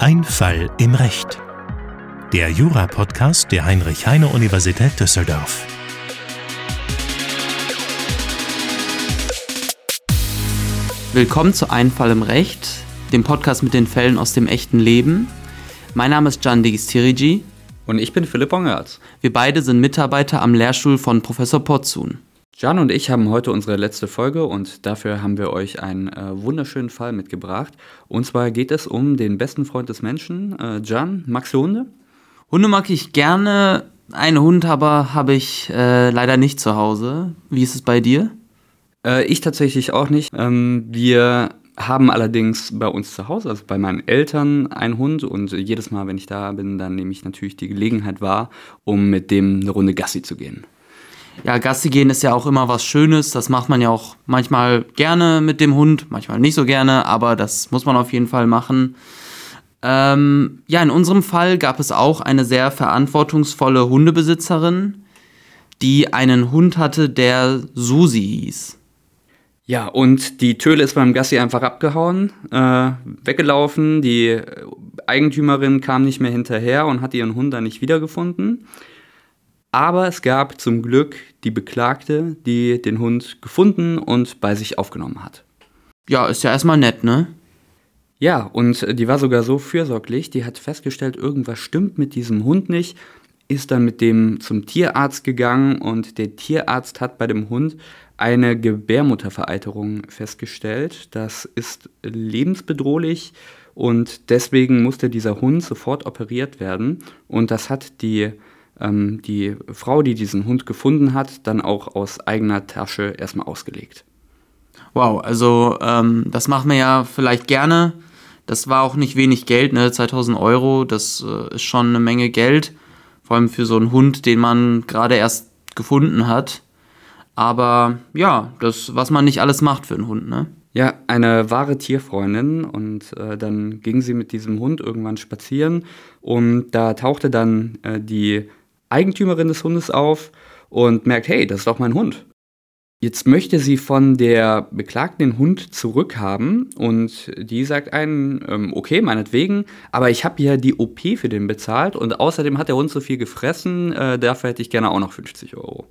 Ein Fall im Recht. Der Jura-Podcast der Heinrich-Heine-Universität Düsseldorf. Willkommen zu Ein Fall im Recht, dem Podcast mit den Fällen aus dem echten Leben. Mein Name ist Can Digis-Tirigi. Und ich bin Philipp Bongertz. Wir beide sind Mitarbeiter am Lehrstuhl von Professor Potzun. Jan und ich haben heute unsere letzte Folge und dafür haben wir euch einen äh, wunderschönen Fall mitgebracht. Und zwar geht es um den besten Freund des Menschen. Äh, Jan, magst du Hunde? Hunde mag ich gerne. Einen Hund aber habe ich äh, leider nicht zu Hause. Wie ist es bei dir? Äh, ich tatsächlich auch nicht. Ähm, wir haben allerdings bei uns zu Hause, also bei meinen Eltern, einen Hund und jedes Mal, wenn ich da bin, dann nehme ich natürlich die Gelegenheit wahr, um mit dem eine Runde Gassi zu gehen ja, Gassi gehen ist ja auch immer was Schönes. Das macht man ja auch manchmal gerne mit dem Hund, manchmal nicht so gerne, aber das muss man auf jeden Fall machen. Ähm, ja, in unserem Fall gab es auch eine sehr verantwortungsvolle Hundebesitzerin, die einen Hund hatte, der Susi hieß. Ja, und die Töle ist beim Gassi einfach abgehauen, äh, weggelaufen. Die Eigentümerin kam nicht mehr hinterher und hat ihren Hund dann nicht wiedergefunden. Aber es gab zum Glück die Beklagte, die den Hund gefunden und bei sich aufgenommen hat. Ja, ist ja erstmal nett, ne? Ja, und die war sogar so fürsorglich, die hat festgestellt, irgendwas stimmt mit diesem Hund nicht, ist dann mit dem zum Tierarzt gegangen und der Tierarzt hat bei dem Hund eine Gebärmuttervereiterung festgestellt. Das ist lebensbedrohlich und deswegen musste dieser Hund sofort operiert werden und das hat die ähm, die Frau, die diesen Hund gefunden hat, dann auch aus eigener Tasche erstmal ausgelegt. Wow, also ähm, das machen wir ja vielleicht gerne. Das war auch nicht wenig Geld, ne? 2000 Euro, das äh, ist schon eine Menge Geld. Vor allem für so einen Hund, den man gerade erst gefunden hat. Aber ja, das, was man nicht alles macht für einen Hund, ne? Ja, eine wahre Tierfreundin und äh, dann ging sie mit diesem Hund irgendwann spazieren und da tauchte dann äh, die Eigentümerin des Hundes auf und merkt, hey, das ist doch mein Hund. Jetzt möchte sie von der Beklagten den Hund zurückhaben und die sagt einen, ähm, okay, meinetwegen, aber ich habe ja die OP für den bezahlt und außerdem hat der Hund so viel gefressen, äh, dafür hätte ich gerne auch noch 50 Euro.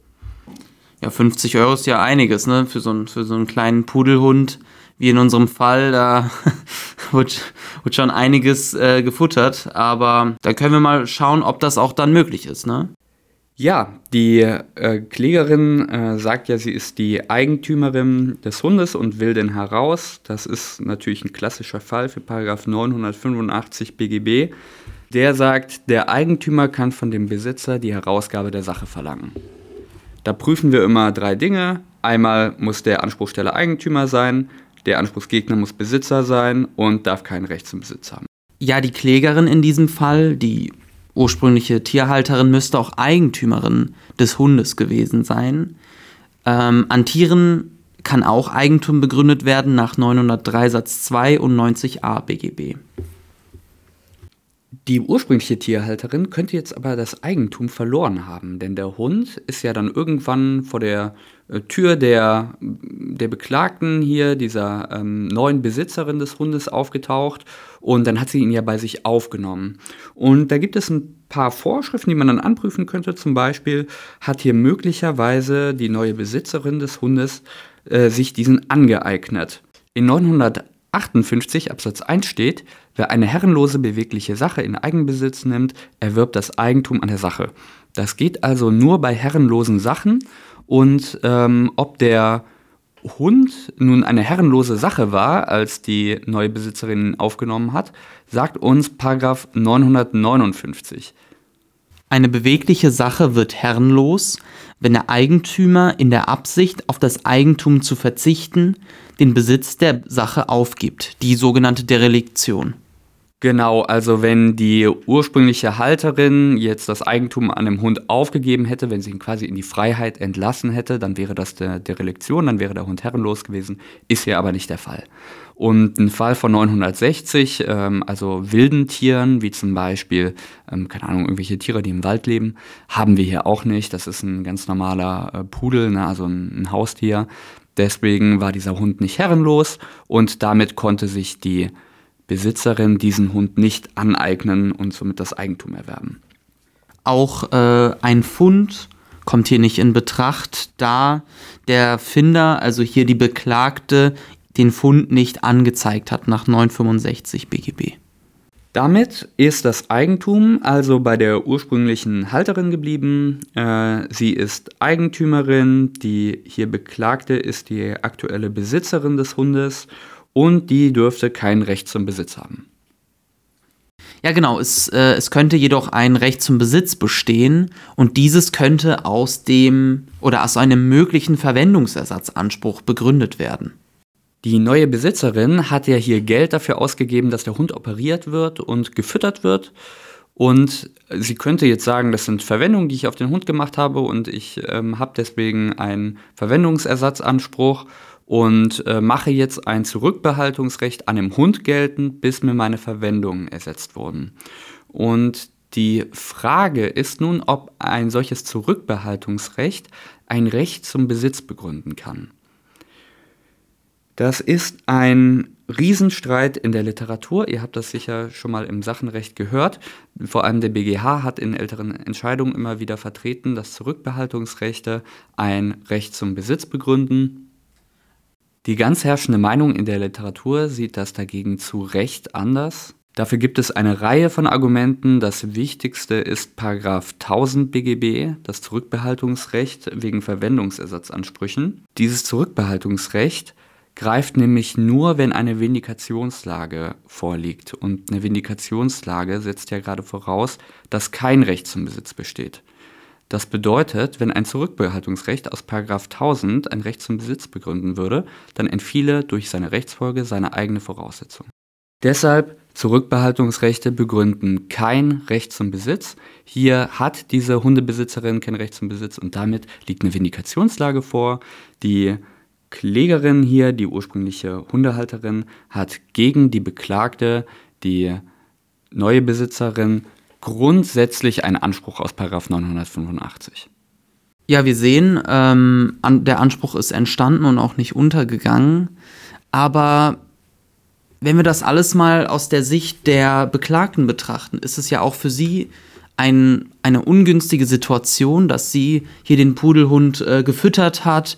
Ja, 50 Euro ist ja einiges, ne, für so, für so einen kleinen Pudelhund, wie in unserem Fall, da wird, wird schon einiges äh, gefuttert, aber da können wir mal schauen, ob das auch dann möglich ist, ne? Ja, die äh, Klägerin äh, sagt ja, sie ist die Eigentümerin des Hundes und will den heraus. Das ist natürlich ein klassischer Fall für Paragraph 985 BGB. Der sagt, der Eigentümer kann von dem Besitzer die Herausgabe der Sache verlangen. Da prüfen wir immer drei Dinge. Einmal muss der Anspruchsteller Eigentümer sein, der Anspruchsgegner muss Besitzer sein und darf kein Recht zum Besitz haben. Ja, die Klägerin in diesem Fall, die ursprüngliche Tierhalterin müsste auch Eigentümerin des Hundes gewesen sein. Ähm, an Tieren kann auch Eigentum begründet werden nach 903 Satz 2 und 90a BGB. Die ursprüngliche Tierhalterin könnte jetzt aber das Eigentum verloren haben, denn der Hund ist ja dann irgendwann vor der äh, Tür der, der Beklagten hier, dieser ähm, neuen Besitzerin des Hundes, aufgetaucht und dann hat sie ihn ja bei sich aufgenommen. Und da gibt es ein paar Vorschriften, die man dann anprüfen könnte. Zum Beispiel hat hier möglicherweise die neue Besitzerin des Hundes äh, sich diesen angeeignet. In 900 58 Absatz 1 steht, wer eine herrenlose bewegliche Sache in Eigenbesitz nimmt, erwirbt das Eigentum an der Sache. Das geht also nur bei herrenlosen Sachen und ähm, ob der Hund nun eine herrenlose Sache war, als die neue Besitzerin aufgenommen hat, sagt uns Paragraph 959. Eine bewegliche Sache wird herrenlos, wenn der Eigentümer in der Absicht, auf das Eigentum zu verzichten, den Besitz der Sache aufgibt, die sogenannte Derelektion. Genau, also wenn die ursprüngliche Halterin jetzt das Eigentum an dem Hund aufgegeben hätte, wenn sie ihn quasi in die Freiheit entlassen hätte, dann wäre das der Derelektion, dann wäre der Hund herrenlos gewesen, ist hier aber nicht der Fall. Und ein Fall von 960, ähm, also wilden Tieren, wie zum Beispiel, ähm, keine Ahnung, irgendwelche Tiere, die im Wald leben, haben wir hier auch nicht. Das ist ein ganz normaler äh, Pudel, ne, also ein, ein Haustier. Deswegen war dieser Hund nicht herrenlos und damit konnte sich die Besitzerin diesen Hund nicht aneignen und somit das Eigentum erwerben. Auch äh, ein Fund kommt hier nicht in Betracht, da der Finder, also hier die Beklagte, den Fund nicht angezeigt hat nach 965 BGB. Damit ist das Eigentum also bei der ursprünglichen Halterin geblieben. Äh, sie ist Eigentümerin, die hier Beklagte ist die aktuelle Besitzerin des Hundes und die dürfte kein Recht zum Besitz haben. Ja, genau. Es, äh, es könnte jedoch ein Recht zum Besitz bestehen und dieses könnte aus dem oder aus einem möglichen Verwendungsersatzanspruch begründet werden. Die neue Besitzerin hat ja hier Geld dafür ausgegeben, dass der Hund operiert wird und gefüttert wird. Und sie könnte jetzt sagen, das sind Verwendungen, die ich auf den Hund gemacht habe und ich ähm, habe deswegen einen Verwendungsersatzanspruch und äh, mache jetzt ein Zurückbehaltungsrecht an dem Hund geltend, bis mir meine Verwendungen ersetzt wurden. Und die Frage ist nun, ob ein solches Zurückbehaltungsrecht ein Recht zum Besitz begründen kann. Das ist ein Riesenstreit in der Literatur. Ihr habt das sicher schon mal im Sachenrecht gehört. Vor allem der BGH hat in älteren Entscheidungen immer wieder vertreten, dass Zurückbehaltungsrechte ein Recht zum Besitz begründen. Die ganz herrschende Meinung in der Literatur sieht das dagegen zu Recht anders. Dafür gibt es eine Reihe von Argumenten. Das wichtigste ist Paragraph 1000 BGB, das Zurückbehaltungsrecht wegen Verwendungsersatzansprüchen. Dieses Zurückbehaltungsrecht greift nämlich nur, wenn eine Vindikationslage vorliegt. Und eine Vindikationslage setzt ja gerade voraus, dass kein Recht zum Besitz besteht. Das bedeutet, wenn ein Zurückbehaltungsrecht aus 1000 ein Recht zum Besitz begründen würde, dann entfiele durch seine Rechtsfolge seine eigene Voraussetzung. Deshalb Zurückbehaltungsrechte begründen kein Recht zum Besitz. Hier hat diese Hundebesitzerin kein Recht zum Besitz und damit liegt eine Vindikationslage vor, die Klägerin hier, die ursprüngliche Hundehalterin, hat gegen die Beklagte, die neue Besitzerin, grundsätzlich einen Anspruch aus 985. Ja, wir sehen, ähm, an, der Anspruch ist entstanden und auch nicht untergegangen. Aber wenn wir das alles mal aus der Sicht der Beklagten betrachten, ist es ja auch für sie ein, eine ungünstige Situation, dass sie hier den Pudelhund äh, gefüttert hat,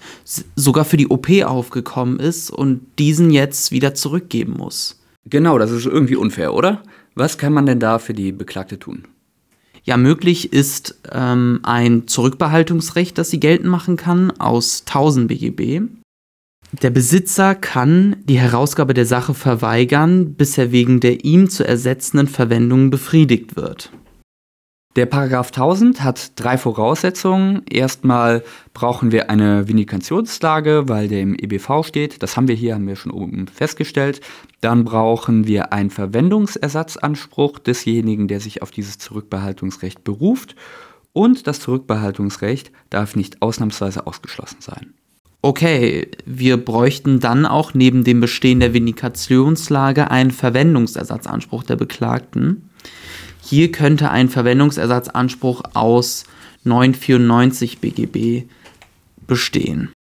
sogar für die OP aufgekommen ist und diesen jetzt wieder zurückgeben muss. Genau, das ist irgendwie unfair, oder? Was kann man denn da für die Beklagte tun? Ja, möglich ist ähm, ein Zurückbehaltungsrecht, das sie geltend machen kann aus 1000 BGB. Der Besitzer kann die Herausgabe der Sache verweigern, bis er wegen der ihm zu ersetzenden Verwendung befriedigt wird. Der Paragraph 1000 hat drei Voraussetzungen. Erstmal brauchen wir eine Vindikationslage, weil der im EBV steht. Das haben wir hier, haben wir schon oben festgestellt. Dann brauchen wir einen Verwendungsersatzanspruch desjenigen, der sich auf dieses Zurückbehaltungsrecht beruft. Und das Zurückbehaltungsrecht darf nicht ausnahmsweise ausgeschlossen sein. Okay, wir bräuchten dann auch neben dem Bestehen der Vindikationslage einen Verwendungsersatzanspruch der Beklagten. Hier könnte ein Verwendungsersatzanspruch aus 994 BGB bestehen.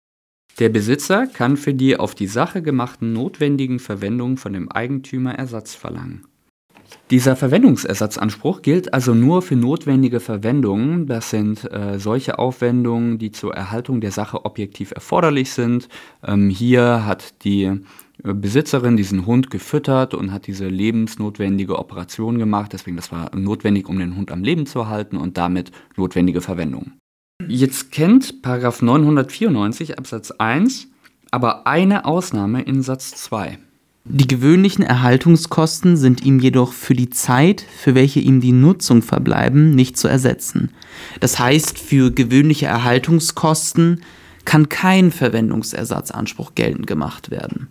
Der Besitzer kann für die auf die Sache gemachten notwendigen Verwendungen von dem Eigentümer Ersatz verlangen. Dieser Verwendungsersatzanspruch gilt also nur für notwendige Verwendungen. Das sind äh, solche Aufwendungen, die zur Erhaltung der Sache objektiv erforderlich sind. Ähm, hier hat die Besitzerin diesen Hund gefüttert und hat diese lebensnotwendige Operation gemacht. Deswegen, das war notwendig, um den Hund am Leben zu erhalten und damit notwendige Verwendung. Jetzt kennt Paragraph 994 Absatz 1 aber eine Ausnahme in Satz 2. Die gewöhnlichen Erhaltungskosten sind ihm jedoch für die Zeit, für welche ihm die Nutzung verbleiben, nicht zu ersetzen. Das heißt, für gewöhnliche Erhaltungskosten kann kein Verwendungsersatzanspruch geltend gemacht werden.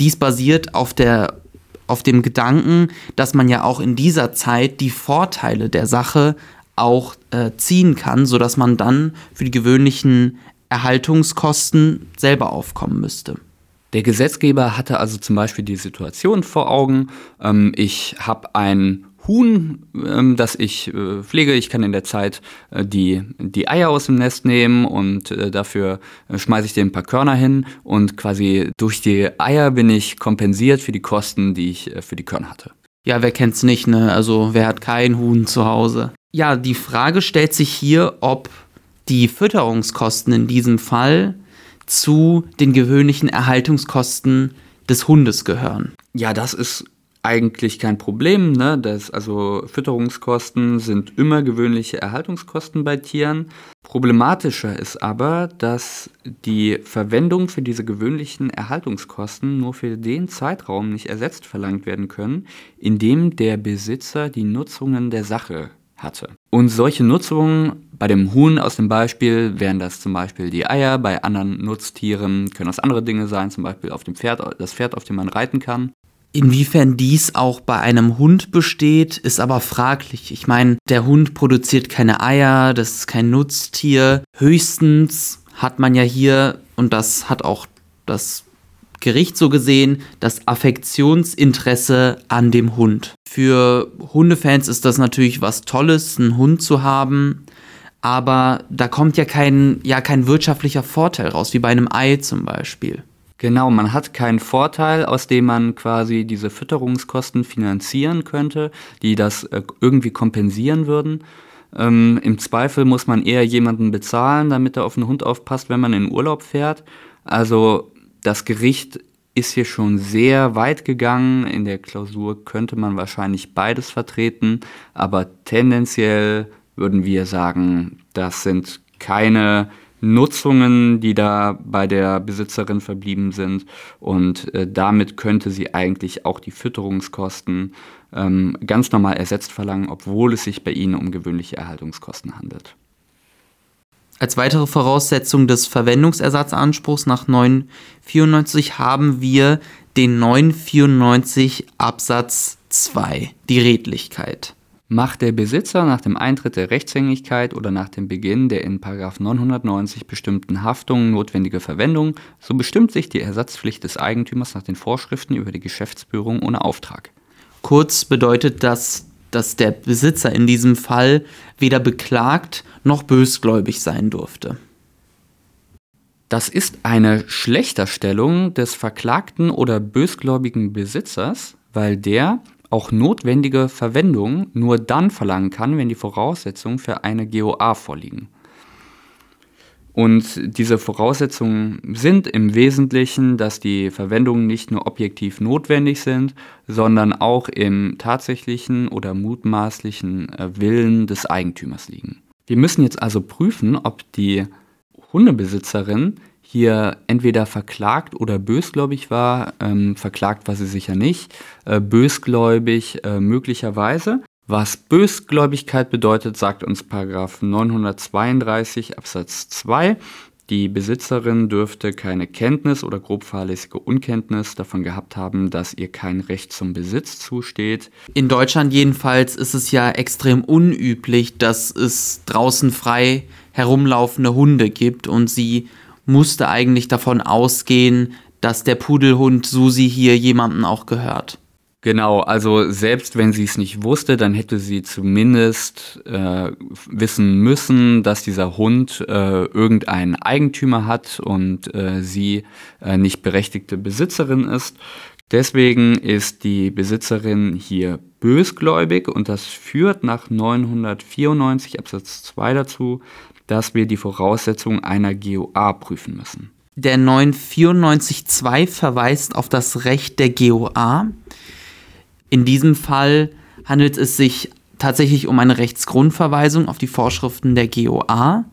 Dies basiert auf, der, auf dem Gedanken, dass man ja auch in dieser Zeit die Vorteile der Sache auch äh, ziehen kann, sodass man dann für die gewöhnlichen Erhaltungskosten selber aufkommen müsste. Der Gesetzgeber hatte also zum Beispiel die Situation vor Augen, ähm, ich habe ein Huhn, ähm, das ich äh, pflege. Ich kann in der Zeit äh, die, die Eier aus dem Nest nehmen und äh, dafür schmeiße ich dir ein paar Körner hin und quasi durch die Eier bin ich kompensiert für die Kosten, die ich für die Körner hatte. Ja, wer kennt's nicht, ne? Also wer hat kein Huhn zu Hause? Ja, die Frage stellt sich hier, ob die Fütterungskosten in diesem Fall zu den gewöhnlichen Erhaltungskosten des Hundes gehören. Ja, das ist eigentlich kein Problem. Ne? Das, also Fütterungskosten sind immer gewöhnliche Erhaltungskosten bei Tieren. Problematischer ist aber, dass die Verwendung für diese gewöhnlichen Erhaltungskosten nur für den Zeitraum nicht ersetzt verlangt werden können, in dem der Besitzer die Nutzungen der Sache hatte. Und solche Nutzungen bei dem Huhn aus dem Beispiel wären das zum Beispiel die Eier, bei anderen Nutztieren können das andere Dinge sein, zum Beispiel auf dem Pferd, das Pferd, auf dem man reiten kann. Inwiefern dies auch bei einem Hund besteht, ist aber fraglich. Ich meine, der Hund produziert keine Eier, das ist kein Nutztier. Höchstens hat man ja hier, und das hat auch das Gericht so gesehen, das Affektionsinteresse an dem Hund. Für Hundefans ist das natürlich was Tolles, einen Hund zu haben, aber da kommt ja kein, ja kein wirtschaftlicher Vorteil raus, wie bei einem Ei zum Beispiel. Genau, man hat keinen Vorteil, aus dem man quasi diese Fütterungskosten finanzieren könnte, die das äh, irgendwie kompensieren würden. Ähm, Im Zweifel muss man eher jemanden bezahlen, damit er auf den Hund aufpasst, wenn man in Urlaub fährt. Also das Gericht ist hier schon sehr weit gegangen. In der Klausur könnte man wahrscheinlich beides vertreten, aber tendenziell würden wir sagen, das sind keine Nutzungen, die da bei der Besitzerin verblieben sind. Und äh, damit könnte sie eigentlich auch die Fütterungskosten ähm, ganz normal ersetzt verlangen, obwohl es sich bei ihnen um gewöhnliche Erhaltungskosten handelt. Als weitere Voraussetzung des Verwendungsersatzanspruchs nach 994 haben wir den 994 Absatz 2, die Redlichkeit. Macht der Besitzer nach dem Eintritt der Rechtshängigkeit oder nach dem Beginn der in 990 bestimmten Haftungen notwendige Verwendung, so bestimmt sich die Ersatzpflicht des Eigentümers nach den Vorschriften über die Geschäftsführung ohne Auftrag. Kurz bedeutet das, dass der Besitzer in diesem Fall weder beklagt noch bösgläubig sein durfte. Das ist eine Schlechterstellung des verklagten oder bösgläubigen Besitzers, weil der auch notwendige Verwendung nur dann verlangen kann, wenn die Voraussetzungen für eine GOA vorliegen. Und diese Voraussetzungen sind im Wesentlichen, dass die Verwendungen nicht nur objektiv notwendig sind, sondern auch im tatsächlichen oder mutmaßlichen äh, Willen des Eigentümers liegen. Wir müssen jetzt also prüfen, ob die Hundebesitzerin hier entweder verklagt oder bösgläubig war. Ähm, verklagt war sie sicher nicht. Äh, bösgläubig äh, möglicherweise. Was Bösgläubigkeit bedeutet, sagt uns Paragraph 932 Absatz 2. Die Besitzerin dürfte keine Kenntnis oder grob fahrlässige Unkenntnis davon gehabt haben, dass ihr kein Recht zum Besitz zusteht. In Deutschland jedenfalls ist es ja extrem unüblich, dass es draußen frei herumlaufende Hunde gibt und sie musste eigentlich davon ausgehen, dass der Pudelhund Susi hier jemandem auch gehört. Genau, also selbst wenn sie es nicht wusste, dann hätte sie zumindest äh, wissen müssen, dass dieser Hund äh, irgendeinen Eigentümer hat und äh, sie äh, nicht berechtigte Besitzerin ist. Deswegen ist die Besitzerin hier bösgläubig und das führt nach 994 Absatz 2 dazu, dass wir die Voraussetzungen einer GOA prüfen müssen. Der 994.2 verweist auf das Recht der GOA. In diesem Fall handelt es sich tatsächlich um eine Rechtsgrundverweisung auf die Vorschriften der GOA.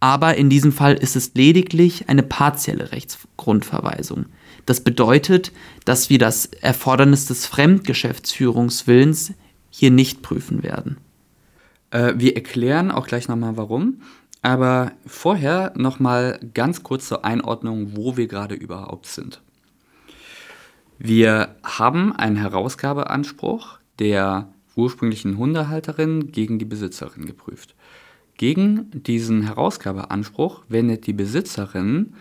Aber in diesem Fall ist es lediglich eine partielle Rechtsgrundverweisung. Das bedeutet, dass wir das Erfordernis des Fremdgeschäftsführungswillens hier nicht prüfen werden. Äh, wir erklären auch gleich nochmal warum. Aber vorher nochmal ganz kurz zur Einordnung, wo wir gerade überhaupt sind. Wir haben einen Herausgabeanspruch der ursprünglichen Hundehalterin gegen die Besitzerin geprüft. Gegen diesen Herausgabeanspruch wendet die Besitzerin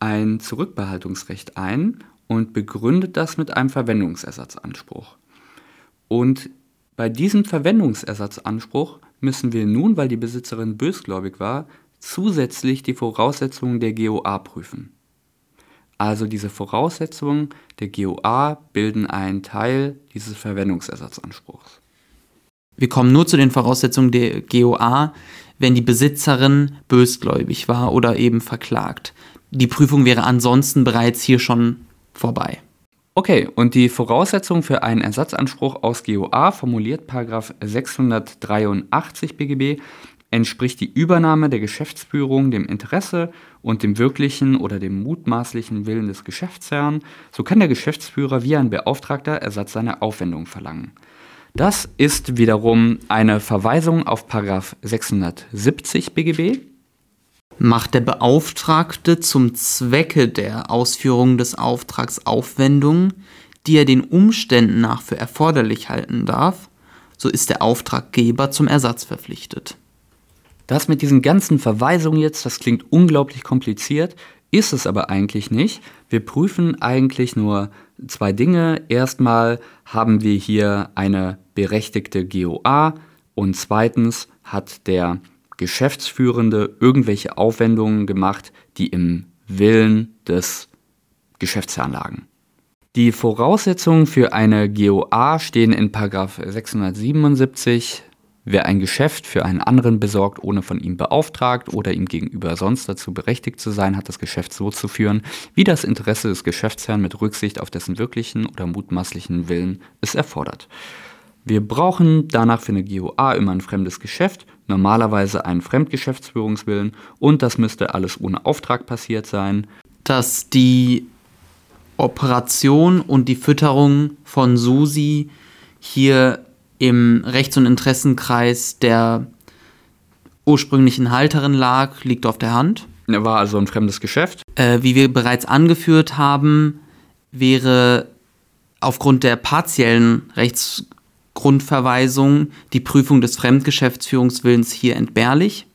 ein Zurückbehaltungsrecht ein und begründet das mit einem Verwendungsersatzanspruch. Und bei diesem Verwendungsersatzanspruch müssen wir nun, weil die Besitzerin bösgläubig war, zusätzlich die Voraussetzungen der GOA prüfen. Also diese Voraussetzungen der GOA bilden einen Teil dieses Verwendungsersatzanspruchs. Wir kommen nur zu den Voraussetzungen der GOA, wenn die Besitzerin bösgläubig war oder eben verklagt. Die Prüfung wäre ansonsten bereits hier schon vorbei. Okay, und die Voraussetzung für einen Ersatzanspruch aus GOA formuliert 683 BGB entspricht die Übernahme der Geschäftsführung dem Interesse und dem wirklichen oder dem mutmaßlichen Willen des Geschäftsherrn, so kann der Geschäftsführer wie ein Beauftragter Ersatz seiner Aufwendung verlangen. Das ist wiederum eine Verweisung auf 670 BGB. Macht der Beauftragte zum Zwecke der Ausführung des Auftrags Aufwendungen, die er den Umständen nach für erforderlich halten darf, so ist der Auftraggeber zum Ersatz verpflichtet. Das mit diesen ganzen Verweisungen jetzt, das klingt unglaublich kompliziert, ist es aber eigentlich nicht. Wir prüfen eigentlich nur zwei Dinge. Erstmal haben wir hier eine berechtigte GOA und zweitens hat der Geschäftsführende irgendwelche Aufwendungen gemacht, die im Willen des Geschäftsherrn lagen. Die Voraussetzungen für eine GOA stehen in 677 Wer ein Geschäft für einen anderen besorgt, ohne von ihm beauftragt oder ihm gegenüber sonst dazu berechtigt zu sein, hat das Geschäft so zu führen, wie das Interesse des Geschäftsherrn mit Rücksicht auf dessen wirklichen oder mutmaßlichen Willen es erfordert. Wir brauchen danach für eine GOA immer ein fremdes Geschäft, normalerweise einen Fremdgeschäftsführungswillen und das müsste alles ohne Auftrag passiert sein. Dass die Operation und die Fütterung von Susi hier im Rechts- und Interessenkreis der ursprünglichen Halterin lag, liegt auf der Hand. Er war also ein fremdes Geschäft. Äh, wie wir bereits angeführt haben, wäre aufgrund der partiellen Rechtsgrundverweisung die Prüfung des Fremdgeschäftsführungswillens hier entbehrlich.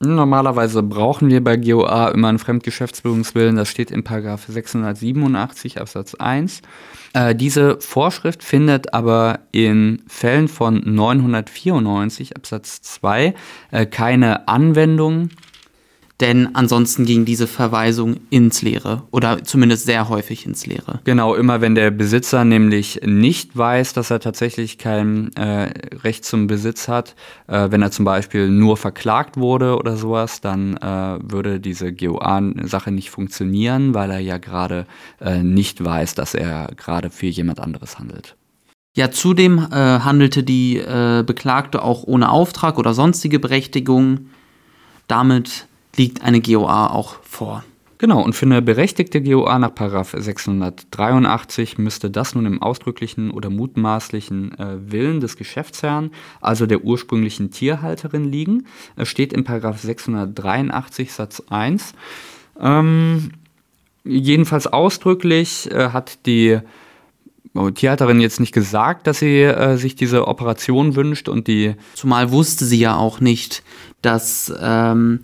Normalerweise brauchen wir bei GOA immer einen Fremdgeschäftsführungswillen. Das steht in 687 Absatz 1. Äh, diese Vorschrift findet aber in Fällen von 994 Absatz 2 äh, keine Anwendung denn ansonsten ging diese Verweisung ins Leere oder zumindest sehr häufig ins Leere. Genau, immer wenn der Besitzer nämlich nicht weiß, dass er tatsächlich kein äh, Recht zum Besitz hat, äh, wenn er zum Beispiel nur verklagt wurde oder sowas, dann äh, würde diese GOA-Sache nicht funktionieren, weil er ja gerade äh, nicht weiß, dass er gerade für jemand anderes handelt. Ja, zudem äh, handelte die äh, Beklagte auch ohne Auftrag oder sonstige Berechtigung. Damit liegt eine GOA auch vor. Genau, und für eine berechtigte GOA nach 683 müsste das nun im ausdrücklichen oder mutmaßlichen äh, Willen des Geschäftsherrn, also der ursprünglichen Tierhalterin, liegen. Es steht in 683 Satz 1. Ähm, jedenfalls ausdrücklich äh, hat die oh, Tierhalterin jetzt nicht gesagt, dass sie äh, sich diese Operation wünscht und die. Zumal wusste sie ja auch nicht, dass ähm,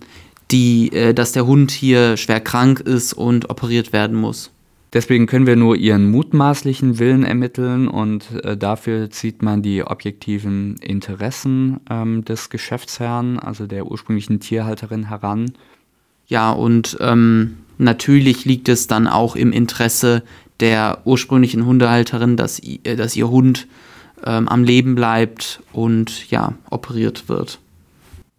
die, äh, dass der Hund hier schwer krank ist und operiert werden muss. Deswegen können wir nur ihren mutmaßlichen Willen ermitteln und äh, dafür zieht man die objektiven Interessen ähm, des Geschäftsherrn, also der ursprünglichen Tierhalterin, heran. Ja, und ähm, natürlich liegt es dann auch im Interesse der ursprünglichen Hundehalterin, dass, äh, dass ihr Hund ähm, am Leben bleibt und ja, operiert wird.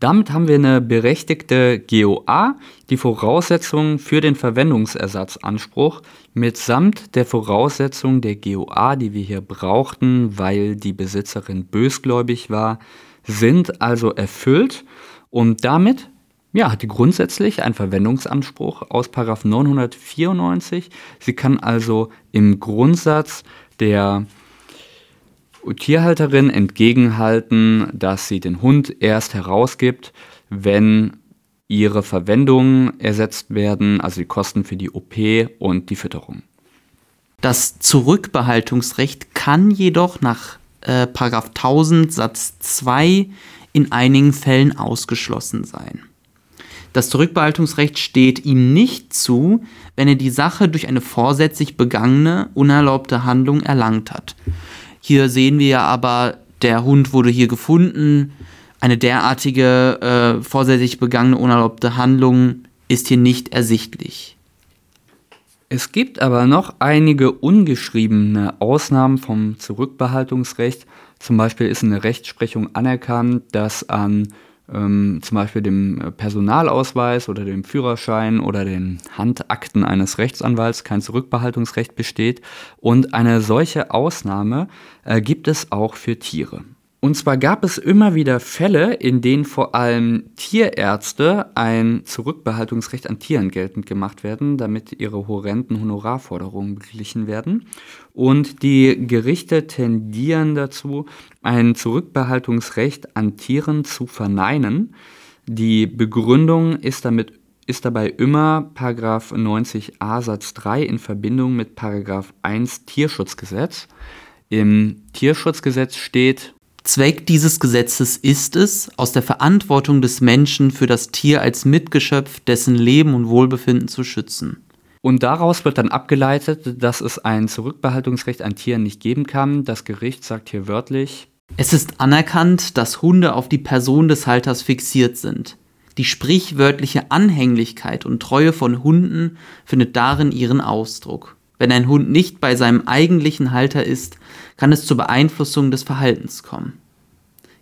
Damit haben wir eine berechtigte GOA, die Voraussetzungen für den Verwendungsersatzanspruch mitsamt der Voraussetzung der GOA, die wir hier brauchten, weil die Besitzerin bösgläubig war, sind also erfüllt und damit ja, hat die grundsätzlich einen Verwendungsanspruch aus 994. Sie kann also im Grundsatz der Tierhalterin entgegenhalten, dass sie den Hund erst herausgibt, wenn ihre Verwendungen ersetzt werden, also die Kosten für die OP und die Fütterung. Das Zurückbehaltungsrecht kann jedoch nach äh, 1000 Satz 2 in einigen Fällen ausgeschlossen sein. Das Zurückbehaltungsrecht steht ihm nicht zu, wenn er die Sache durch eine vorsätzlich begangene, unerlaubte Handlung erlangt hat. Hier sehen wir ja aber, der Hund wurde hier gefunden. Eine derartige äh, vorsätzlich begangene, unerlaubte Handlung ist hier nicht ersichtlich. Es gibt aber noch einige ungeschriebene Ausnahmen vom Zurückbehaltungsrecht. Zum Beispiel ist in der Rechtsprechung anerkannt, dass an ähm, zum Beispiel dem Personalausweis oder dem Führerschein oder den Handakten eines Rechtsanwalts kein Zurückbehaltungsrecht besteht. Und eine solche Ausnahme äh, gibt es auch für Tiere. Und zwar gab es immer wieder Fälle, in denen vor allem Tierärzte ein Zurückbehaltungsrecht an Tieren geltend gemacht werden, damit ihre horrenden Honorarforderungen beglichen werden. Und die Gerichte tendieren dazu, ein Zurückbehaltungsrecht an Tieren zu verneinen. Die Begründung ist damit ist dabei immer 90a Satz 3 in Verbindung mit 1 Tierschutzgesetz. Im Tierschutzgesetz steht, Zweck dieses Gesetzes ist es, aus der Verantwortung des Menschen für das Tier als Mitgeschöpf dessen Leben und Wohlbefinden zu schützen. Und daraus wird dann abgeleitet, dass es ein Zurückbehaltungsrecht an Tieren nicht geben kann. Das Gericht sagt hier wörtlich, es ist anerkannt, dass Hunde auf die Person des Halters fixiert sind. Die sprichwörtliche Anhänglichkeit und Treue von Hunden findet darin ihren Ausdruck. Wenn ein Hund nicht bei seinem eigentlichen Halter ist, kann es zur Beeinflussung des Verhaltens kommen.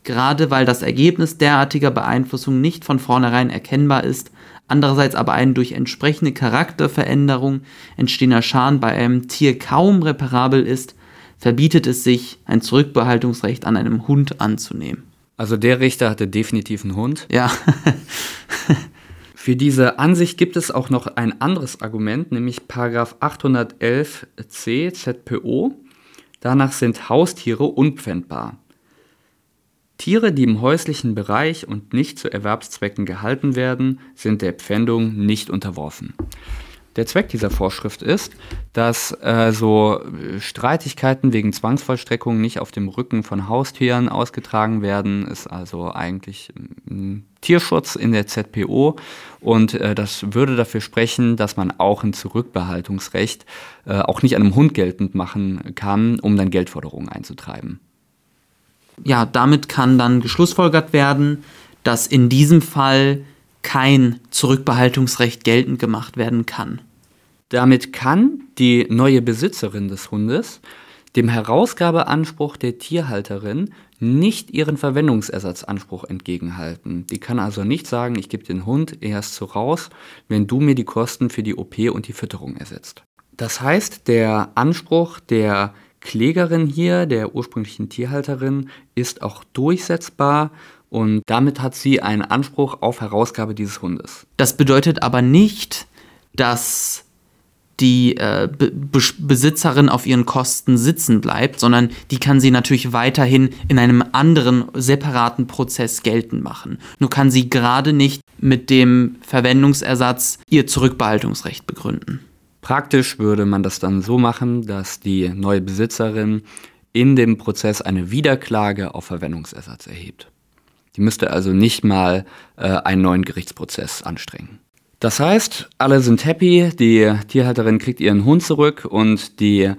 Gerade weil das Ergebnis derartiger Beeinflussung nicht von vornherein erkennbar ist, andererseits aber ein durch entsprechende Charakterveränderung entstehender Schaden bei einem Tier kaum reparabel ist, verbietet es sich, ein Zurückbehaltungsrecht an einem Hund anzunehmen. Also der Richter hatte definitiv einen Hund. Ja. Für diese Ansicht gibt es auch noch ein anderes Argument, nämlich 811c ZPO. Danach sind Haustiere unpfändbar. Tiere, die im häuslichen Bereich und nicht zu Erwerbszwecken gehalten werden, sind der Pfändung nicht unterworfen. Der Zweck dieser Vorschrift ist, dass äh, so Streitigkeiten wegen Zwangsvollstreckung nicht auf dem Rücken von Haustieren ausgetragen werden, ist also eigentlich ein Tierschutz in der ZPO und äh, das würde dafür sprechen, dass man auch ein Zurückbehaltungsrecht äh, auch nicht einem Hund geltend machen kann, um dann Geldforderungen einzutreiben. Ja, damit kann dann geschlussfolgert werden, dass in diesem Fall kein Zurückbehaltungsrecht geltend gemacht werden kann. Damit kann die neue Besitzerin des Hundes dem Herausgabeanspruch der Tierhalterin nicht ihren Verwendungsersatzanspruch entgegenhalten. Die kann also nicht sagen, ich gebe den Hund erst so raus, wenn du mir die Kosten für die OP und die Fütterung ersetzt. Das heißt, der Anspruch der Klägerin hier, der ursprünglichen Tierhalterin, ist auch durchsetzbar und damit hat sie einen Anspruch auf Herausgabe dieses Hundes. Das bedeutet aber nicht, dass die äh, Be Besitzerin auf ihren Kosten sitzen bleibt, sondern die kann sie natürlich weiterhin in einem anderen separaten Prozess geltend machen. Nur kann sie gerade nicht mit dem Verwendungsersatz ihr Zurückbehaltungsrecht begründen. Praktisch würde man das dann so machen, dass die neue Besitzerin in dem Prozess eine Wiederklage auf Verwendungsersatz erhebt. Die müsste also nicht mal äh, einen neuen Gerichtsprozess anstrengen. Das heißt, alle sind happy, die Tierhalterin kriegt ihren Hund zurück und die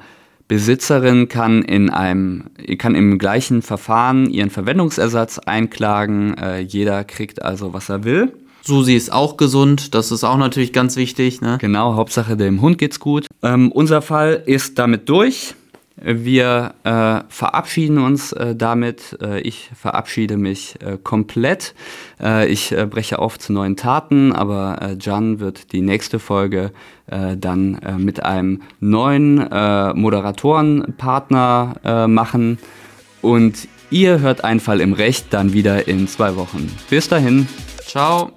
Besitzerin kann in einem, kann im gleichen Verfahren ihren Verwendungsersatz einklagen. Äh, jeder kriegt also, was er will. Susi ist auch gesund, das ist auch natürlich ganz wichtig. Ne? Genau, Hauptsache dem Hund geht's gut. Ähm, unser Fall ist damit durch. Wir äh, verabschieden uns äh, damit. Äh, ich verabschiede mich äh, komplett. Äh, ich äh, breche auf zu neuen Taten, aber Jan wird die nächste Folge dann mit einem neuen Moderatorenpartner machen. Und ihr hört einen Fall im Recht dann wieder in zwei Wochen. Bis dahin. Ciao.